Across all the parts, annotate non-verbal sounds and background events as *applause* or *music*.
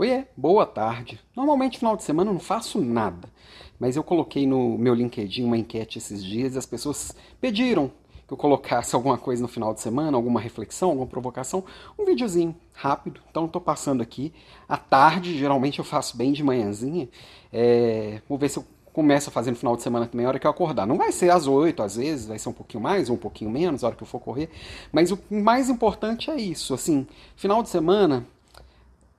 Oiê, boa tarde. Normalmente final de semana eu não faço nada, mas eu coloquei no meu LinkedIn uma enquete esses dias e as pessoas pediram que eu colocasse *laughs* alguma coisa no final de semana, alguma reflexão, alguma provocação, um videozinho rápido. Então estou passando aqui à tarde, geralmente eu faço bem de manhãzinha. É, vou ver se eu começo a fazer no final de semana também, a hora que eu acordar. Não vai ser às 8, às vezes, vai ser um pouquinho mais ou um pouquinho menos, a hora que eu for correr. Mas o mais importante é isso, assim, final de semana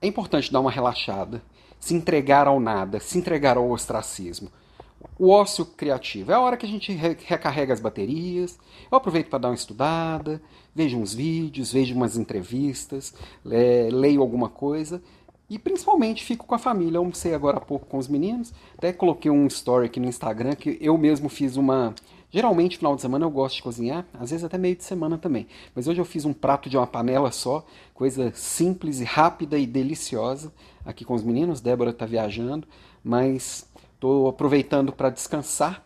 é importante dar uma relaxada, se entregar ao nada, se entregar ao ostracismo. O ócio criativo é a hora que a gente recarrega as baterias. Eu aproveito para dar uma estudada, vejo uns vídeos, vejo umas entrevistas, leio alguma coisa e principalmente fico com a família. Eu almocei agora há pouco com os meninos, até coloquei um story aqui no Instagram que eu mesmo fiz uma Geralmente, final de semana eu gosto de cozinhar, às vezes até meio de semana também. Mas hoje eu fiz um prato de uma panela só, coisa simples e rápida e deliciosa aqui com os meninos. Débora está viajando, mas estou aproveitando para descansar.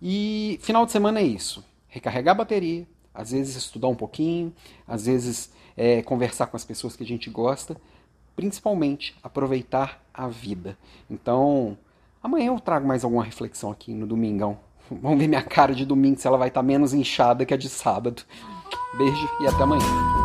E final de semana é isso: recarregar a bateria, às vezes estudar um pouquinho, às vezes é, conversar com as pessoas que a gente gosta, principalmente aproveitar a vida. Então, amanhã eu trago mais alguma reflexão aqui no Domingão. Vamos ver minha cara de domingo se ela vai estar tá menos inchada que a de sábado. Beijo e até amanhã.